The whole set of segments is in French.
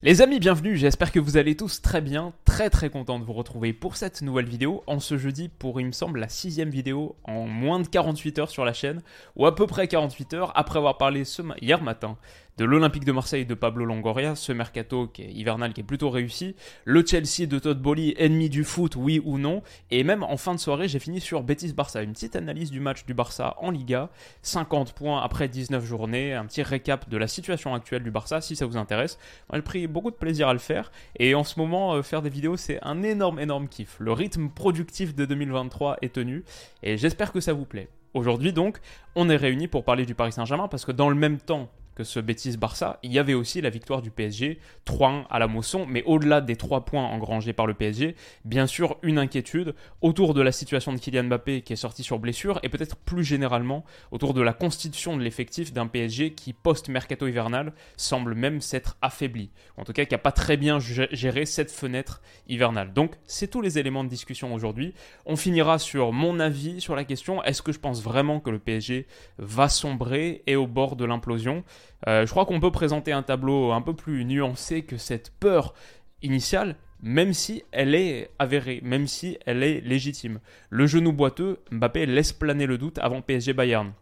Les amis, bienvenue, j'espère que vous allez tous très bien, très très content de vous retrouver pour cette nouvelle vidéo, en ce jeudi pour, il me semble, la sixième vidéo en moins de 48 heures sur la chaîne, ou à peu près 48 heures, après avoir parlé ce hier matin de l'Olympique de Marseille de Pablo Longoria, ce mercato qui est hivernal qui est plutôt réussi, le Chelsea de Todd Bowley, ennemi du foot, oui ou non, et même en fin de soirée, j'ai fini sur Betis-Barça, une petite analyse du match du Barça en Liga, 50 points après 19 journées, un petit récap de la situation actuelle du Barça, si ça vous intéresse. J'ai pris beaucoup de plaisir à le faire, et en ce moment, euh, faire des vidéos, c'est un énorme, énorme kiff. Le rythme productif de 2023 est tenu, et j'espère que ça vous plaît. Aujourd'hui donc, on est réunis pour parler du Paris Saint-Germain parce que dans le même temps que ce bêtise Barça, il y avait aussi la victoire du PSG, 3-1 à la Mosson, mais au-delà des 3 points engrangés par le PSG, bien sûr une inquiétude autour de la situation de Kylian Mbappé qui est sorti sur blessure et peut-être plus généralement autour de la constitution de l'effectif d'un PSG qui post-mercato hivernal semble même s'être affaibli, en tout cas qui n'a pas très bien gé- géré cette fenêtre hivernale. Donc c'est tous les éléments de discussion aujourd'hui. On finira sur mon avis sur la question est-ce que je pense vraiment que le PSG va sombrer et au bord de l'implosion? Euh, je crois qu'on peut présenter un tableau un peu plus nuancé que cette peur initiale, même si elle est avérée, même si elle est légitime. Le genou boiteux, Mbappé laisse planer le doute avant PSG Bayern.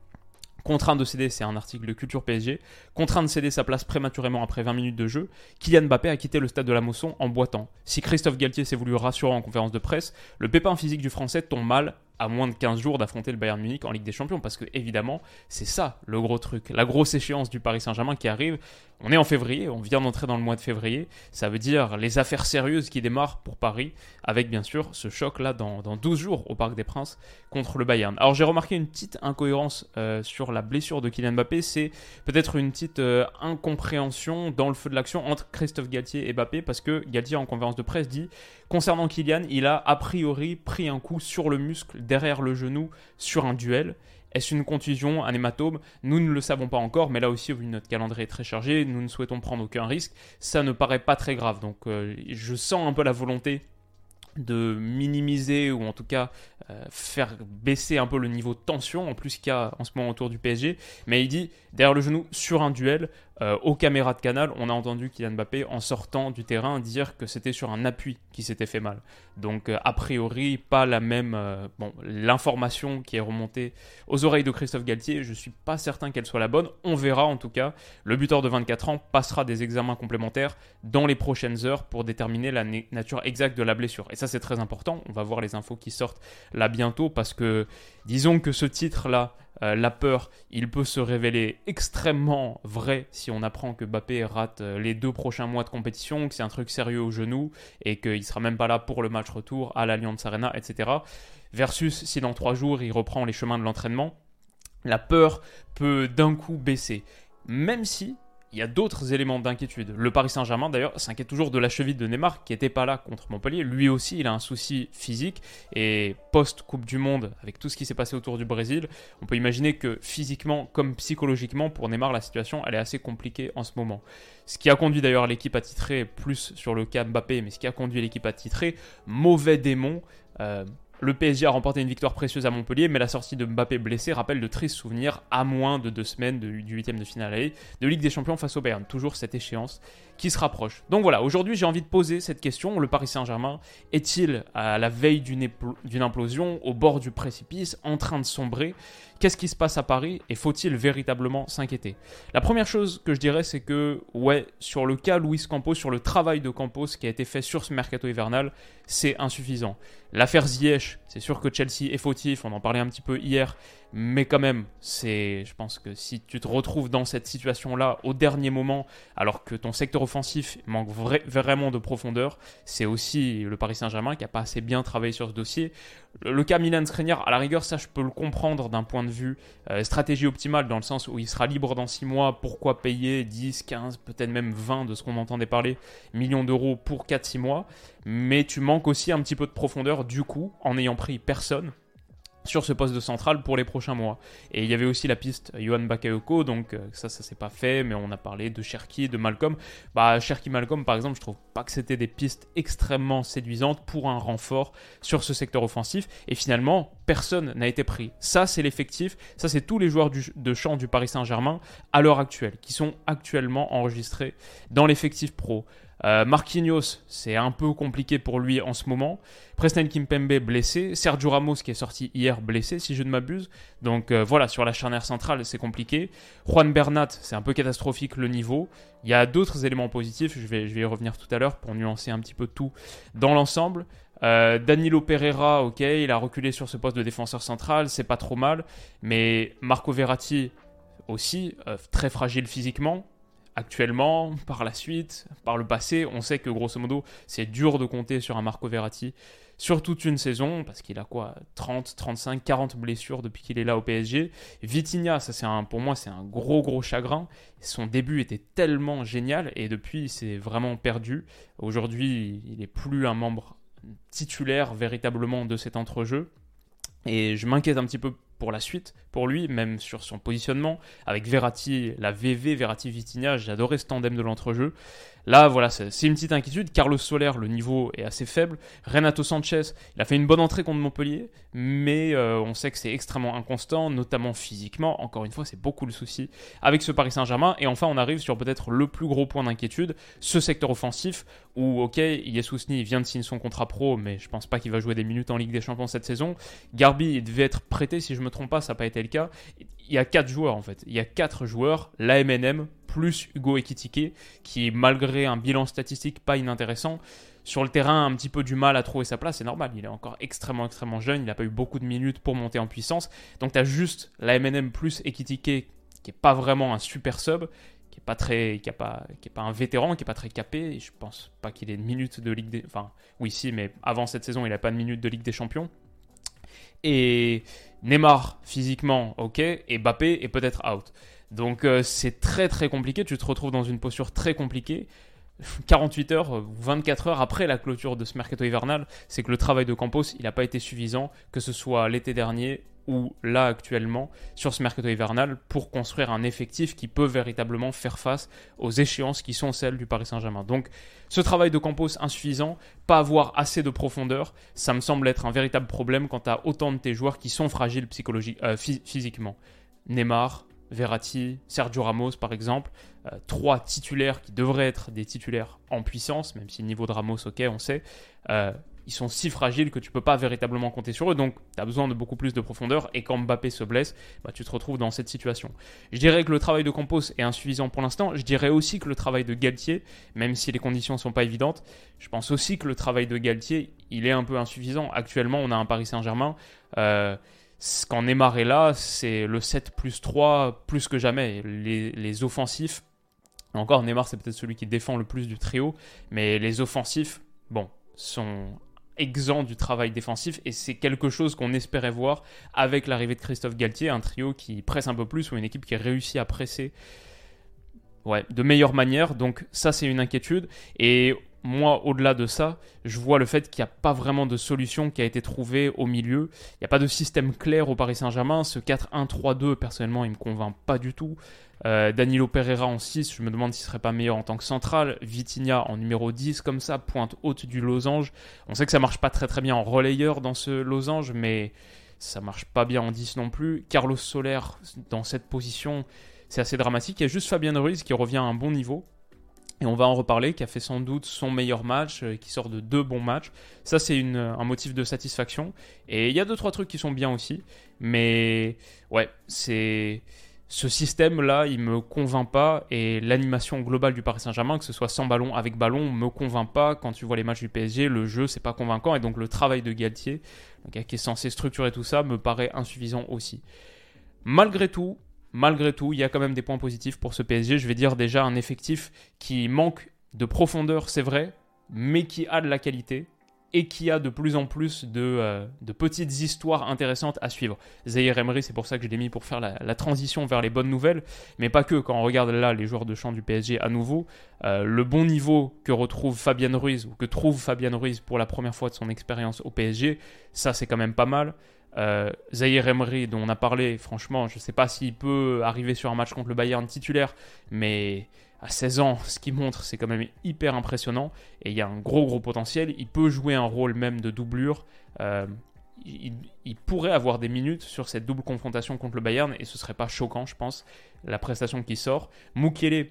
Contraint de céder, c'est un article de Culture PSG, contraint de céder sa place prématurément après 20 minutes de jeu, Kylian Mbappé a quitté le stade de la Mosson en boitant. Si Christophe Galtier s'est voulu rassurer en conférence de presse, le pépin physique du Français tombe mal à moins de 15 jours d'affronter le Bayern Munich en Ligue des Champions, parce que évidemment, c'est ça le gros truc, la grosse échéance du Paris Saint-Germain qui arrive. On est en février, on vient d'entrer dans le mois de février, ça veut dire les affaires sérieuses qui démarrent pour Paris, avec bien sûr ce choc-là dans, dans 12 jours au Parc des Princes contre le Bayern. Alors j'ai remarqué une petite incohérence euh, sur la blessure de Kylian Mbappé, c'est peut-être une petite euh, incompréhension dans le feu de l'action entre Christophe Galtier et Mbappé, parce que Galtier en conférence de presse dit concernant Kylian, il a a priori pris un coup sur le muscle derrière le genou sur un duel. Est-ce une contusion, un hématome? Nous ne le savons pas encore, mais là aussi, vu notre calendrier est très chargé, nous ne souhaitons prendre aucun risque. Ça ne paraît pas très grave, donc euh, je sens un peu la volonté de minimiser ou en tout cas euh, faire baisser un peu le niveau de tension en plus qu'il y a en ce moment autour du PSG. Mais il dit derrière le genou sur un duel, euh, aux caméras de canal, on a entendu Kylian Mbappé en sortant du terrain dire que c'était sur un appui qui s'était fait mal. Donc euh, a priori pas la même euh, bon l'information qui est remontée aux oreilles de Christophe Galtier, je suis pas certain qu'elle soit la bonne. On verra en tout cas. Le buteur de 24 ans passera des examens complémentaires dans les prochaines heures pour déterminer la na- nature exacte de la blessure. Et ça c'est très important. On va voir les infos qui sortent là bientôt parce que disons que ce titre là euh, la peur, il peut se révéler extrêmement vrai si on apprend que Mbappé rate euh, les deux prochains mois de compétition, que c'est un truc sérieux au genou et qu'il sera même pas là pour le match retour à l'Allianz Arena, etc. Versus si dans trois jours il reprend les chemins de l'entraînement, la peur peut d'un coup baisser. Même si il y a d'autres éléments d'inquiétude. Le Paris Saint-Germain, d'ailleurs, s'inquiète toujours de la cheville de Neymar, qui n'était pas là contre Montpellier. Lui aussi, il a un souci physique. Et post-Coupe du Monde, avec tout ce qui s'est passé autour du Brésil, on peut imaginer que physiquement comme psychologiquement, pour Neymar, la situation, elle est assez compliquée en ce moment. Ce qui a conduit d'ailleurs l'équipe à titrer, plus sur le cas Mbappé, mais ce qui a conduit l'équipe à titrer, mauvais démon. Euh, Le PSG a remporté une victoire précieuse à Montpellier, mais la sortie de Mbappé blessé rappelle de tristes souvenirs à moins de deux semaines du huitième de finale de Ligue des Champions face au Bayern. Toujours cette échéance qui se rapproche. Donc voilà, aujourd'hui j'ai envie de poser cette question. Le Paris Saint-Germain est-il à la veille d'une implosion, au bord du précipice, en train de sombrer? Qu'est-ce qui se passe à Paris et faut-il véritablement s'inquiéter? La première chose que je dirais, c'est que, ouais, sur le cas Luis Campos, sur le travail de Campos qui a été fait sur ce mercato hivernal, c'est insuffisant. L'affaire Ziyech, c'est sûr que Chelsea est fautif, on en parlait un petit peu hier, mais quand même, c'est, je pense que si tu te retrouves dans cette situation-là au dernier moment, alors que ton secteur offensif manque vraiment de profondeur, c'est aussi le Paris Saint-Germain qui n'a pas assez bien travaillé sur ce dossier. Le, cas Milan Skriniar, à la rigueur, ça je peux le comprendre d'un point de vue euh, stratégie optimale, dans le sens où il sera libre dans 6 mois, pourquoi payer 10, 15, peut-être même 20 de ce qu'on entendait parler, millions d'euros pour 4-6 mois, mais tu manques aussi un petit peu de profondeur du coup, en ayant pris personne sur ce poste de central pour les prochains mois. Et il y avait aussi la piste Johan Bakayoko, donc euh, ça, ça s'est pas fait, mais on a parlé de Cherki, de Malcolm. Bah, Cherki, Malcolm, par exemple, je trouve pas que c'était des pistes extrêmement séduisantes pour un renfort sur ce secteur offensif. Et finalement, personne n'a été pris. Ça, c'est l'effectif, ça, c'est tous les joueurs de champ du Paris Saint-Germain à l'heure actuelle, qui sont actuellement enregistrés dans l'effectif pro. Euh, Marquinhos, c'est un peu compliqué pour lui en ce moment. Preston Kimpembe blessé. Sergio Ramos qui est sorti hier blessé, si je ne m'abuse. Donc euh, voilà, sur la charnière centrale, c'est compliqué. Juan Bernat, c'est un peu catastrophique le niveau. Il y a d'autres éléments positifs, je vais, je vais y revenir tout à l'heure pour nuancer un petit peu tout dans l'ensemble. Euh, Danilo Pereira, ok, il a reculé sur ce poste de défenseur central, c'est pas trop mal. Mais Marco Verratti aussi, très fragile physiquement actuellement, par la suite, par le passé, on sait que grosso modo, c'est dur de compter sur un Marco Verratti sur toute une saison, parce qu'il a quoi 30, 35, 40 blessures depuis qu'il est là au PSG. Vitinha, ça c'est un, pour moi, c'est un gros gros chagrin. Son début était tellement génial et depuis, il s'est vraiment perdu. Aujourd'hui, il n'est plus un membre titulaire véritablement de cet entrejeu. Et je m'inquiète un petit peu pour la suite, pour lui, même sur son positionnement. Avec Verratti, la VV, Verratti Vitinha, j'adorais ce tandem de l'entrejeu. Là, voilà, c'est une petite inquiétude. Carlos Soler, le niveau est assez faible. Renato Sanchez, il a fait une bonne entrée contre Montpellier, mais euh, on sait que c'est extrêmement inconstant, notamment physiquement. Encore une fois, c'est beaucoup le souci avec ce Paris Saint-Germain. Et enfin, on arrive sur peut-être le plus gros point d'inquiétude, ce secteur offensif, où, ok, Yesousni vient de signer son contrat pro, mais je pense pas qu'il va jouer des minutes en Ligue des Champions cette saison. Garbi devait être prêté, si je me trompe pas, ça n'a pas été le cas. Il y a quatre joueurs en fait. Il y a quatre joueurs, l'AMNM plus Hugo Ekitike, qui malgré un bilan statistique pas inintéressant, sur le terrain un petit peu du mal à trouver sa place, c'est normal, il est encore extrêmement extrêmement jeune, il n'a pas eu beaucoup de minutes pour monter en puissance, donc tu as juste la MNM plus Ekitike qui est pas vraiment un super sub, qui est pas très qui, a pas, qui est pas un vétéran, qui est pas très capé, je pense pas qu'il ait de minutes de Ligue des enfin oui si mais avant cette saison, il a pas de minutes de Ligue des Champions. Et Neymar physiquement, OK, et Mbappé est peut-être out. Donc euh, c'est très très compliqué, tu te retrouves dans une posture très compliquée. 48 heures ou 24 heures après la clôture de ce mercato hivernal, c'est que le travail de Campos, il n'a pas été suffisant, que ce soit l'été dernier ou là actuellement sur ce mercato hivernal pour construire un effectif qui peut véritablement faire face aux échéances qui sont celles du Paris Saint-Germain. Donc ce travail de Campos insuffisant, pas avoir assez de profondeur, ça me semble être un véritable problème quand tu as autant de tes joueurs qui sont fragiles psychologiquement, euh, physiquement. Neymar, Verratti, Sergio Ramos par exemple, euh, trois titulaires qui devraient être des titulaires en puissance, même si le niveau de Ramos, ok, on sait, euh, ils sont si fragiles que tu peux pas véritablement compter sur eux, donc tu as besoin de beaucoup plus de profondeur, et quand Mbappé se blesse, bah, tu te retrouves dans cette situation. Je dirais que le travail de Campos est insuffisant pour l'instant, je dirais aussi que le travail de Galtier, même si les conditions sont pas évidentes, je pense aussi que le travail de Galtier, il est un peu insuffisant. Actuellement, on a un Paris Saint-Germain. Euh, quand Neymar est là, c'est le 7 plus 3 plus que jamais. Les, offensifs, encore Neymar c'est peut-être celui qui défend le plus du trio, mais les offensifs, bon, sont exempts du travail défensif et c'est quelque chose qu'on espérait voir avec l'arrivée de Christophe Galtier, un trio qui presse un peu plus ou une équipe qui réussit à presser de meilleure manière. Donc ça c'est une inquiétude moi, au-delà de ça, je vois le fait qu'il n'y a pas vraiment de solution qui a été trouvée au milieu. Il n'y a pas de système clair au Paris Saint-Germain. Ce 4-1-3-2, personnellement, il me convainc pas du tout. Euh, Danilo Pereira en 6, je me demande s'il serait pas meilleur en tant que central. Vitinha en numéro 10, comme ça, pointe haute du losange. On sait que ça marche pas très très bien en relayeur dans ce losange, mais ça marche pas bien en 10 non plus. Carlos Soler dans cette position, c'est assez dramatique. Il y a juste Fabien Ruiz qui revient à un bon niveau. Et on va en reparler, qui a fait sans doute son meilleur match, euh, qui sort de deux bons matchs. Ça, c'est un motif de satisfaction. Et il y a deux, trois trucs qui sont bien aussi. Mais ouais, c'est ce système-là, il me convainc pas et l'animation globale du Paris Saint-Germain, que ce soit sans ballon, avec ballon, me convainc pas. Quand tu vois les matchs du PSG, le jeu, c'est pas convaincant et donc le travail de Galtier, qui est censé structurer tout ça, me paraît insuffisant aussi. Malgré tout, malgré tout, il y a quand même des points positifs pour ce PSG. Je vais dire déjà un effectif qui manque de profondeur, c'est vrai, mais qui a de la qualité et qui a de plus en plus de, euh, petites histoires intéressantes à suivre. Zaire Emery, c'est pour ça que je l'ai mis pour faire la, transition vers les bonnes nouvelles, mais pas que. Quand on regarde là les joueurs de champ du PSG à nouveau, euh, le bon niveau que retrouve Fabien Ruiz ou que trouve Fabien Ruiz pour la première fois de son expérience au PSG, ça c'est quand même pas mal. Euh, Zahir Emery, dont on a parlé, franchement, je ne sais pas s'il peut arriver sur un match contre le Bayern titulaire, mais à 16 ans, ce qu'il montre, c'est quand même hyper impressionnant. Et il y a un gros, gros potentiel. Il peut jouer un rôle même de doublure. Euh, il, pourrait avoir des minutes sur cette double confrontation contre le Bayern, et ce serait pas choquant, je pense, la prestation qui sort. Mukiele,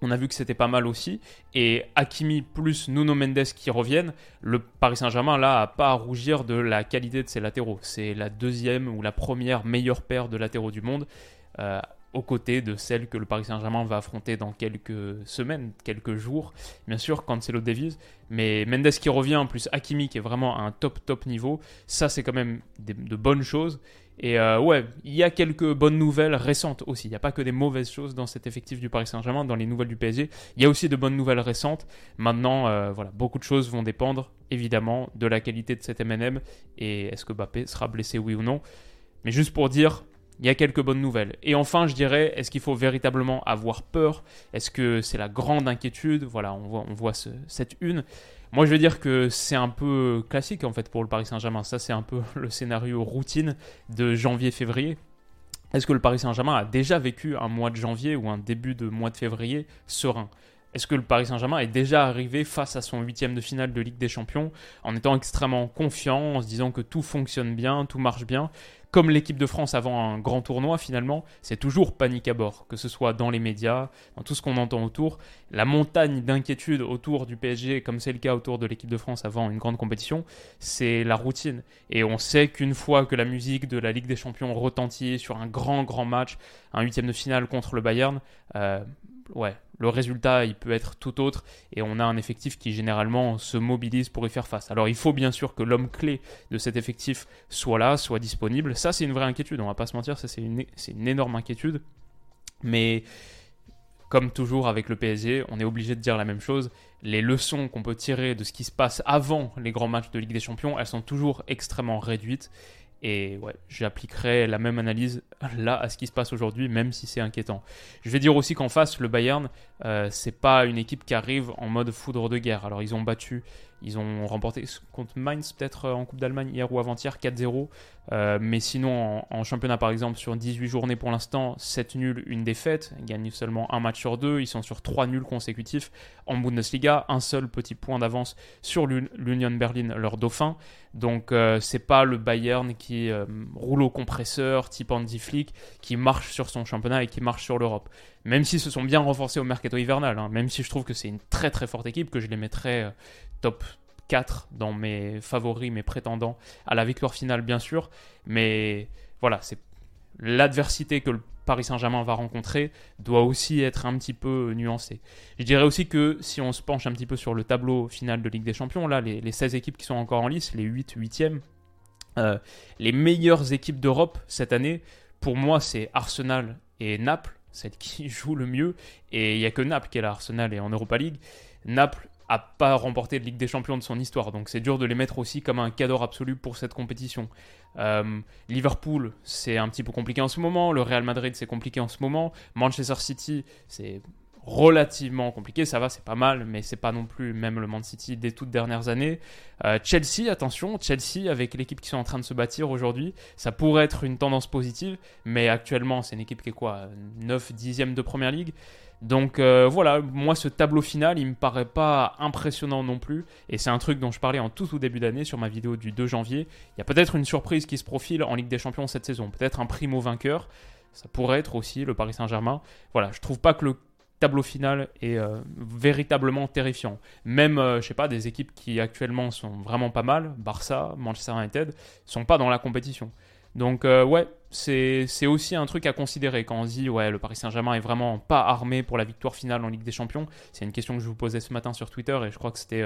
on a vu que c'était pas mal aussi. Et Hakimi plus Nuno Mendes qui reviennent, le Paris Saint-Germain là a pas à rougir de la qualité de ses latéraux. C'est la deuxième ou la première meilleure paire de latéraux du monde. Euh, aux côtés de celle que le Paris Saint-Germain va affronter dans quelques semaines, quelques jours. Bien sûr, Cancelo Davies, mais Mendes qui revient, plus Hakimi qui est vraiment à un top top niveau, ça c'est quand même de bonnes choses. Et euh, ouais, il y a quelques bonnes nouvelles récentes aussi. Il n'y a pas que des mauvaises choses dans cet effectif du Paris Saint-Germain, dans les nouvelles du PSG. Il y a aussi de bonnes nouvelles récentes. Maintenant, euh, voilà, beaucoup de choses vont dépendre évidemment de la qualité de cet MNM et est-ce que Mbappé sera blessé oui ou non. Mais juste pour dire, il y a quelques bonnes nouvelles. Et enfin, je dirais, est-ce qu'il faut véritablement avoir peur? Est-ce que c'est la grande inquiétude? Voilà, on voit, on voit cette une. Moi, je veux dire que c'est un peu classique en fait pour le Paris Saint-Germain. Ça, c'est un peu le scénario routine de janvier-février. Est-ce que le Paris Saint-Germain a déjà vécu un mois de janvier ou un début de mois de février serein? Est-ce que le Paris Saint-Germain est déjà arrivé face à son huitième de finale de Ligue des Champions en étant extrêmement confiant, en se disant que tout fonctionne bien, tout marche bien? Comme l'équipe de France avant un grand tournoi, finalement, c'est toujours panique à bord, que ce soit dans les médias, dans tout ce qu'on entend autour. La montagne d'inquiétude autour du PSG, comme c'est le cas autour de l'équipe de France avant une grande compétition, c'est la routine. Et on sait qu'une fois que la musique de la Ligue des Champions retentit sur un grand, grand match, un huitième de finale contre le Bayern, euh, ouais, le résultat, il peut être tout autre et on a un effectif qui généralement se mobilise pour y faire face. Alors il faut bien sûr que l'homme clé de cet effectif soit là, soit disponible. Ça, c'est une vraie inquiétude, on va pas se mentir, ça c'est une, une énorme inquiétude. Mais comme toujours avec le PSG, on est obligé de dire la même chose. Les leçons qu'on peut tirer de ce qui se passe avant les grands matchs de Ligue des Champions, elles sont toujours extrêmement réduites. Et ouais, j'appliquerai la même analyse là à ce qui se passe aujourd'hui, même si c'est inquiétant. Je vais dire aussi qu'en face, le Bayern, euh, c'est pas une équipe qui arrive en mode foudre de guerre. Alors ils ont battu ils ont remporté contre Mainz peut-être euh, en Coupe d'Allemagne hier ou avant-hier 4-0. Euh, mais sinon en, championnat par exemple sur 18 journées pour l'instant 7 nuls, une défaite. Ils gagnent seulement un match sur deux. Ils sont sur 3 nuls consécutifs en Bundesliga. Un seul petit point d'avance sur l'Union Berlin, leur dauphin. Donc euh, c'est pas le Bayern qui roule au compresseur type Andy Flick qui marche sur son championnat et qui marche sur l'Europe. Même s'ils se sont bien renforcés au mercato hivernal, hein. même si je trouve que c'est une très très forte équipe que je les mettrais top 4 dans mes favoris, mes prétendants à la victoire finale, bien sûr. Mais voilà, c'est l'adversité que le Paris Saint-Germain va rencontrer doit aussi être un petit peu nuancée. Je dirais aussi que si on se penche un petit peu sur le tableau final de Ligue des Champions, là, les, 16 équipes qui sont encore en lice, les 8 8e, euh, les meilleures équipes d'Europe cette année, pour moi, c'est Arsenal et Naples, celles qui jouent le mieux. Et il n'y a que Naples qui est là, Arsenal et en Europa League. Naples a pas remporté de Ligue des Champions de son histoire. Donc c'est dur de les mettre aussi comme un cadeau absolu pour cette compétition. Euh, Liverpool, c'est un petit peu compliqué en ce moment. Le Real Madrid, c'est compliqué en ce moment. Manchester City, c'est relativement compliqué. Ça va, c'est pas mal, mais c'est pas non plus même le Man City des toutes dernières années. Euh, Chelsea, attention, Chelsea avec l'équipe qui sont en train de se bâtir aujourd'hui, ça pourrait être une tendance positive, mais actuellement c'est une équipe qui est quoi 9 dixièmes de première ligue. Donc euh, voilà, moi ce tableau final, il me paraît pas impressionnant non plus, et c'est un truc dont je parlais en tout, tout début d'année sur ma vidéo du 2 janvier. Il y a peut-être une surprise qui se profile en Ligue des Champions cette saison, peut-être un primo vainqueur. Ça pourrait être aussi le Paris Saint-Germain. Voilà, je trouve pas que le tableau final est euh, véritablement terrifiant. Même, euh, je sais pas, des équipes qui actuellement sont vraiment pas mal, Barça, Manchester United, sont pas dans la compétition. Donc euh, ouais, c'est aussi un truc à considérer quand on dit ouais le Paris Saint-Germain est vraiment pas armé pour la victoire finale en Ligue des Champions. C'est une question que je vous posais ce matin sur Twitter et je crois que c'était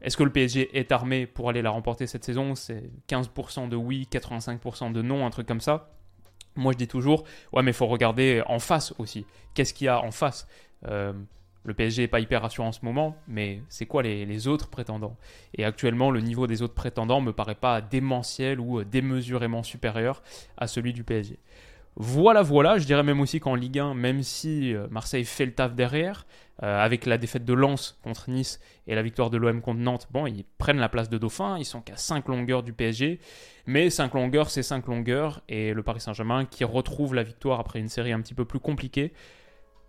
est-ce que le PSG est armé pour aller la remporter cette saison? C'est 15% de oui, 85% de non, un truc comme ça. Moi je dis toujours ouais mais faut regarder en face aussi. Qu'est-ce qu'il y a en face? Euh, le PSG n'est pas hyper rassurant en ce moment, mais c'est quoi les, autres prétendants? Et actuellement, le niveau des autres prétendants me paraît pas démentiel ou démesurément supérieur à celui du PSG. Voilà, voilà, je dirais même aussi qu'en Ligue 1, même si euh, Marseille fait le taf derrière, euh, avec la défaite de Lens contre Nice et la victoire de l'OM contre Nantes, bon, ils prennent la place de Dauphin, ils sont qu'à 5 longueurs du PSG, mais 5 longueurs, c'est 5 longueurs, et le Paris Saint-Germain qui retrouve la victoire après une série un petit peu plus compliquée,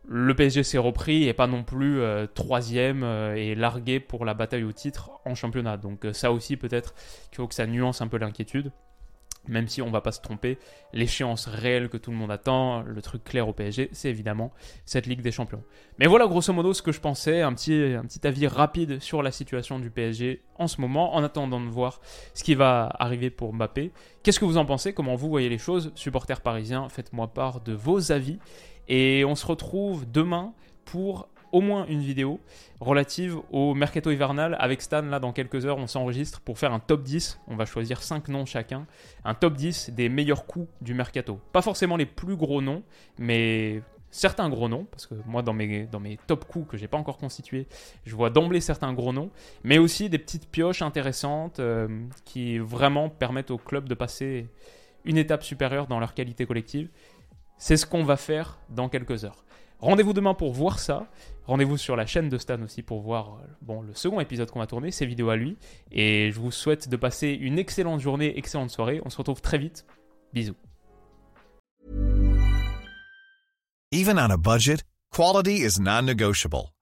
le PSG s'est repris et pas non plus euh, troisième euh, et largué pour la bataille au titre en championnat. Donc euh, ça aussi peut-être qu'il faut que ça nuance un peu l'inquiétude. Même si on va pas se tromper, l'échéance réelle que tout le monde attend, le truc clair au PSG, c'est évidemment cette Ligue des Champions. Mais voilà grosso modo ce que je pensais, un petit, un petit avis rapide sur la situation du PSG en ce moment, en attendant de voir ce qui va arriver pour Mbappé. Qu'est-ce que vous en pensez? Comment vous voyez les choses? Supporters parisiens, faites-moi part de vos avis. Et on se retrouve demain pour au moins une vidéo relative au mercato hivernal avec Stan. Là, dans quelques heures, on s'enregistre pour faire un top 10. On va choisir 5 noms chacun. Un top 10 des meilleurs coups du mercato. Pas forcément les plus gros noms, mais certains gros noms, parce que moi dans mes, top coups que j'ai pas encore constitués, je vois d'emblée certains gros noms, mais aussi des petites pioches intéressantes euh, qui vraiment permettent au club de passer une étape supérieure dans leur qualité collective. C'est ce qu'on va faire dans quelques heures. Rendez-vous demain pour voir ça. Rendez-vous sur la chaîne de Stan aussi pour voir euh, bon, le second épisode qu'on va tourner, ses vidéos à lui. Et je vous souhaite de passer une excellente journée, excellente soirée. On se retrouve très vite. Bisous. Even on a budget, quality is non-negotiable.